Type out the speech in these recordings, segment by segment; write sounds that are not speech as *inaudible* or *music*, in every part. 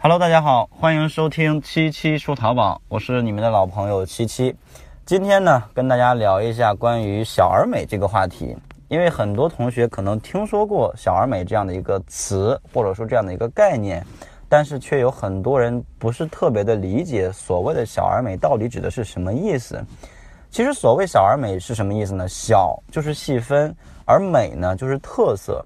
Hello，大家好，欢迎收听七七说淘宝，我是你们的老朋友七七。今天呢，跟大家聊一下关于小而美这个话题，因为很多同学可能听说过小而美这样的一个词，或者说这样的一个概念，但是却有很多人不是特别的理解所谓的小而美到底指的是什么意思。其实所谓小而美是什么意思呢？小就是细分，而美呢就是特色。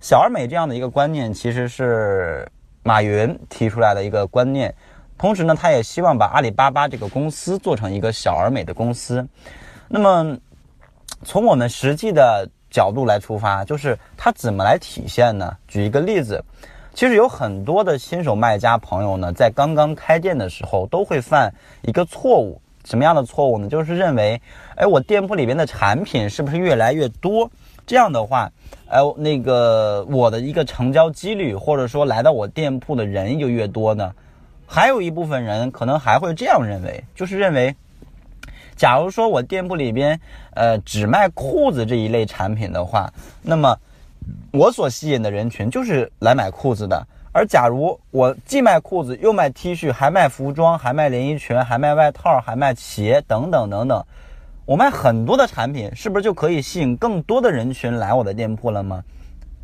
小而美这样的一个观念，其实是马云提出来的一个观念。同时呢，他也希望把阿里巴巴这个公司做成一个小而美的公司。那么，从我们实际的角度来出发，就是它怎么来体现呢？举一个例子，其实有很多的新手卖家朋友呢，在刚刚开店的时候，都会犯一个错误。什么样的错误呢？就是认为，哎，我店铺里边的产品是不是越来越多？这样的话，哎，那个我的一个成交几率，或者说来到我店铺的人就越多呢？还有一部分人可能还会这样认为，就是认为，假如说我店铺里边，呃，只卖裤子这一类产品的话，那么我所吸引的人群就是来买裤子的。而假如我既卖裤子，又卖 T 恤，还卖服装，还卖连衣裙，还卖外套，还卖鞋等等等等，我卖很多的产品，是不是就可以吸引更多的人群来我的店铺了吗？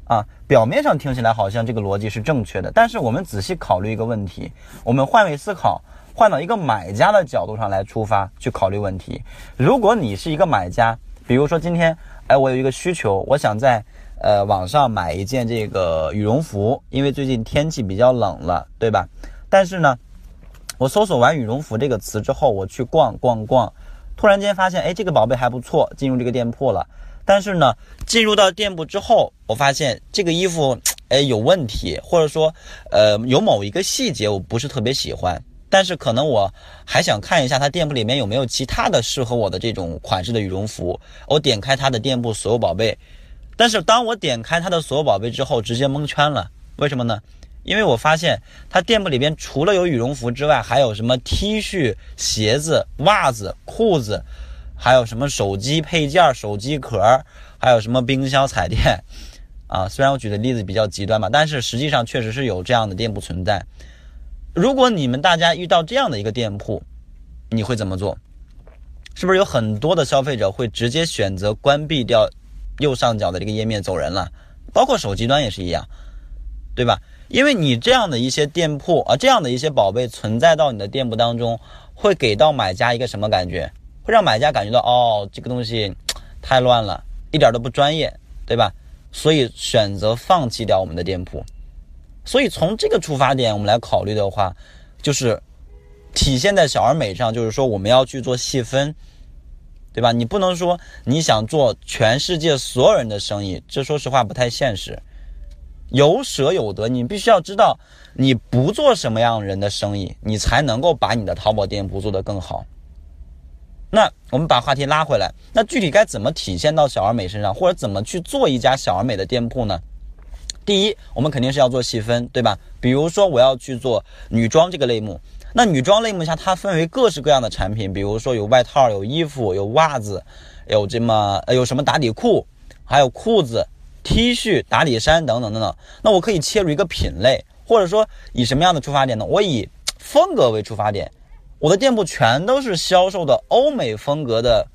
啊，表面上听起来好像这个逻辑是正确的，但是我们仔细考虑一个问题，我们换位思考，换到一个买家的角度上来出发去考虑问题。如果你是一个买家，比如说今天，哎，我有一个需求，我想在呃网上买一件这个羽绒服，因为最近天气比较冷了，对吧？但是呢，我搜索完羽绒服这个词之后，我去逛逛逛，突然间发现，哎，这个宝贝还不错，进入这个店铺了。但是呢，进入到店铺之后，我发现这个衣服，哎，有问题，或者说，呃，有某一个细节我不是特别喜欢。但是可能我还想看一下他店铺里面有没有其他的适合我的这种款式的羽绒服。我点开他的店铺所有宝贝，但是当我点开他的所有宝贝之后，直接蒙圈了。为什么呢？因为我发现他店铺里边除了有羽绒服之外，还有什么 T 恤、鞋子、袜子、裤子。还有什么手机配件、手机壳，还有什么冰箱、彩电，*laughs* 啊，虽然我举的例子比较极端吧，但是实际上确实是有这样的店铺存在。如果你们大家遇到这样的一个店铺，你会怎么做？是不是有很多的消费者会直接选择关闭掉右上角的这个页面走人了？包括手机端也是一样，对吧？因为你这样的一些店铺啊，这样的一些宝贝存在到你的店铺当中，会给到买家一个什么感觉？会让买家感觉到哦，这个东西 *tsk* 太乱了，一点都不专业，对吧？所以选择放弃掉我们的店铺。所以从这个出发点，我们来考虑的话，就是体现在小而美上，就是说我们要去做细分，对吧？你不能说你想做全世界所有人的生意，这说实话不太现实。有舍有得，你必须要知道，你不做什么样人的生意，你才能够把你的淘宝店铺做得更好。那我们把话题拉回来，那具体该怎么体现到小而美身上，或者怎么去做一家小而美的店铺呢？第一，我们肯定是要做细分，对吧？比如说我要去做女装这个类目，那女装类目下它分为各式各样的产品，比如说有外套、有衣服、有袜子，有这么呃有什么打底裤，还有裤子、T 恤、打底衫等等等等。那我可以切入一个品类，或者说以什么样的出发点呢？我以风格为出发点。我的店铺全都是销售的欧美风格的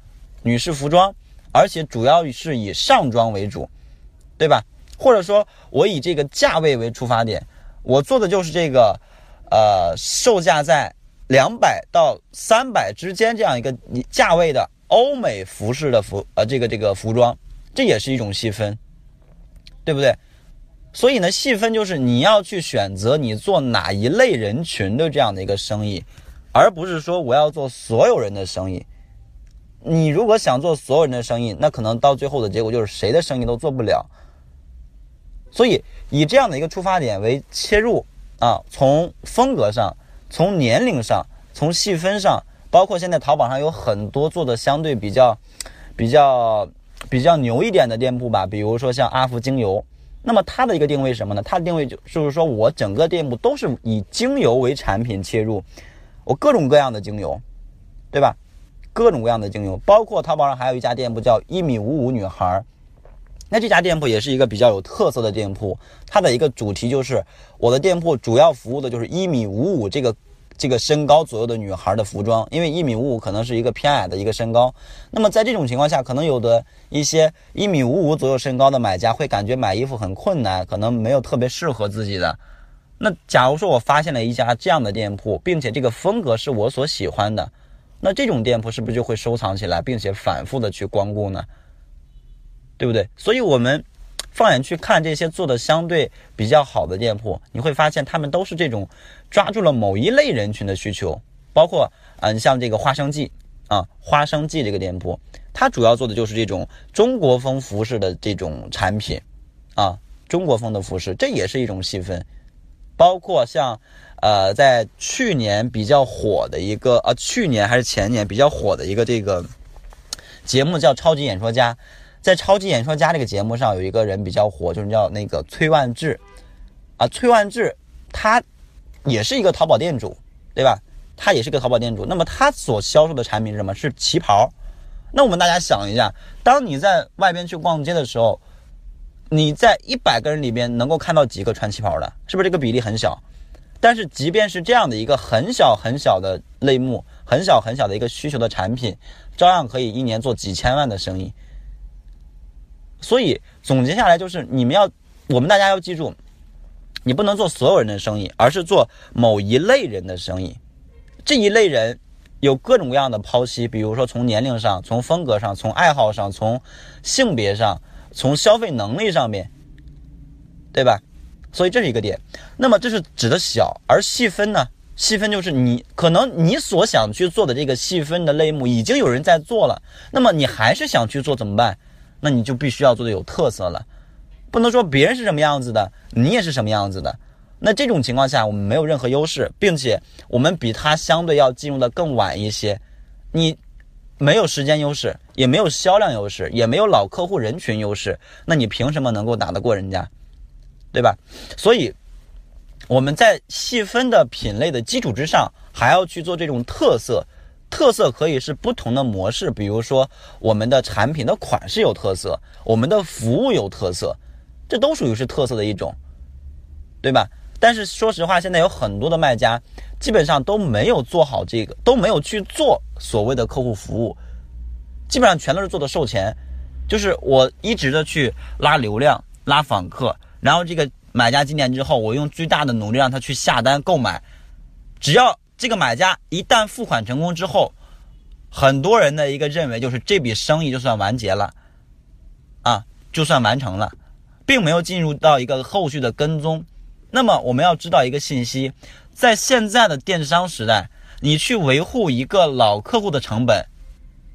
女士服装，而且主要是以上装为主，对吧？或者说，我以这个价位为出发点，我做的就是这个，呃，售价在两百到三百之间这样一个价位的欧美服饰的服，呃，这个这个服装，这也是一种细分，对不对？所以呢，细分就是你要去选择你做哪一类人群的这样的一个生意。而不是说我要做所有人的生意，你如果想做所有人的生意，那可能到最后的结果就是谁的生意都做不了。所以以这样的一个出发点为切入啊，从风格上、从年龄上、从细分上，包括现在淘宝上有很多做的相对比较、比较、比较牛一点的店铺吧，比如说像阿福精油，那么它的一个定位什么呢？它的定位就是说我整个店铺都是以精油为产品切入。我各种各样的精油，对吧？各种各样的精油，包括淘宝上还有一家店铺叫一米五五女孩儿，那这家店铺也是一个比较有特色的店铺，它的一个主题就是我的店铺主要服务的就是一米五五这个这个身高左右的女孩的服装，因为一米五五可能是一个偏矮的一个身高。那么在这种情况下，可能有的一些一米五五左右身高的买家会感觉买衣服很困难，可能没有特别适合自己的。那假如说我发现了一家这样的店铺，并且这个风格是我所喜欢的，那这种店铺是不是就会收藏起来，并且反复的去光顾呢？对不对？所以，我们放眼去看这些做的相对比较好的店铺，你会发现他们都是这种抓住了某一类人群的需求。包括，啊，你，像这个花生记啊，花生记这个店铺，它主要做的就是这种中国风服饰的这种产品啊，中国风的服饰，这也是一种细分。包括像，呃，在去年比较火的一个，呃，去年还是前年比较火的一个这个节目叫《超级演说家》。在《超级演说家》这个节目上，有一个人比较火，就是叫那个崔万志，啊，崔万志，他也是一个淘宝店主，对吧？他也是个淘宝店主。那么他所销售的产品是什么？是旗袍。那我们大家想一下，当你在外边去逛街的时候，你在一百个人里边能够看到几个穿旗袍的？是不是这个比例很小？但是即便是这样的一个很小很小的类目，很小很小的一个需求的产品，照样可以一年做几千万的生意。所以总结下来就是，你们要，我们大家要记住，你不能做所有人的生意，而是做某一类人的生意。这一类人有各种各样的剖析，比如说从年龄上、从风格上、从爱好上、从性别上、从消费能力上面，对吧？所以这是一个点。那么这是指的小，而细分呢？细分就是你可能你所想去做的这个细分的类目已经有人在做了，那么你还是想去做怎么办？那你就必须要做的有特色了，不能说别人是什么样子的，你也是什么样子的。那这种情况下，我们没有任何优势，并且我们比他相对要进入的更晚一些。你没有时间优势，也没有销量优势，也没有老客户人群优势，那你凭什么能够打得过人家？对吧？所以我们在细分的品类的基础之上，还要去做这种特色。特色可以是不同的模式，比如说我们的产品的款式有特色，我们的服务有特色，这都属于是特色的一种，对吧？但是说实话，现在有很多的卖家基本上都没有做好这个，都没有去做所谓的客户服务，基本上全都是做的售前，就是我一直的去拉流量、拉访客，然后这个买家进店之后，我用最大的努力让他去下单购买，只要。这个买家一旦付款成功之后，很多人的一个认为就是这笔生意就算完结了，啊，就算完成了，并没有进入到一个后续的跟踪。那么我们要知道一个信息，在现在的电商时代，你去维护一个老客户的成本，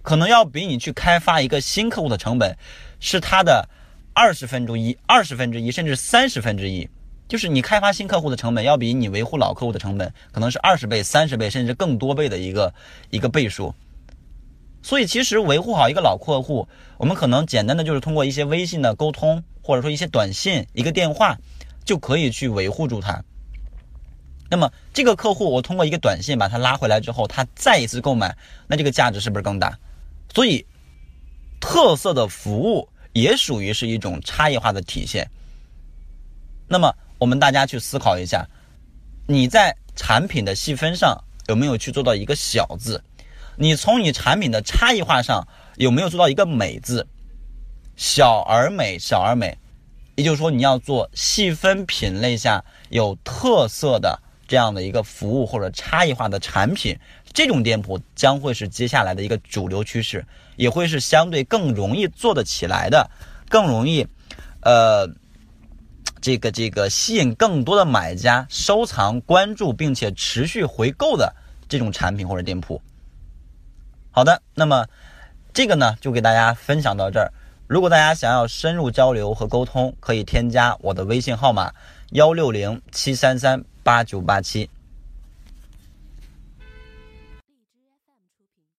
可能要比你去开发一个新客户的成本，是它的二十分之一、二十分之一，甚至三十分之一。就是你开发新客户的成本，要比你维护老客户的成本，可能是二十倍、三十倍，甚至更多倍的一个一个倍数。所以，其实维护好一个老客户，我们可能简单的就是通过一些微信的沟通，或者说一些短信、一个电话，就可以去维护住他。那么，这个客户我通过一个短信把他拉回来之后，他再一次购买，那这个价值是不是更大？所以，特色的服务也属于是一种差异化的体现。那么，我们大家去思考一下，你在产品的细分上有没有去做到一个小字？你从你产品的差异化上有没有做到一个美字？小而美，小而美，也就是说你要做细分品类下有特色的这样的一个服务或者差异化的产品，这种店铺将会是接下来的一个主流趋势，也会是相对更容易做得起来的，更容易，呃。这个这个吸引更多的买家收藏、关注，并且持续回购的这种产品或者店铺。好的，那么这个呢就给大家分享到这儿。如果大家想要深入交流和沟通，可以添加我的微信号码幺六零七三三八九八七。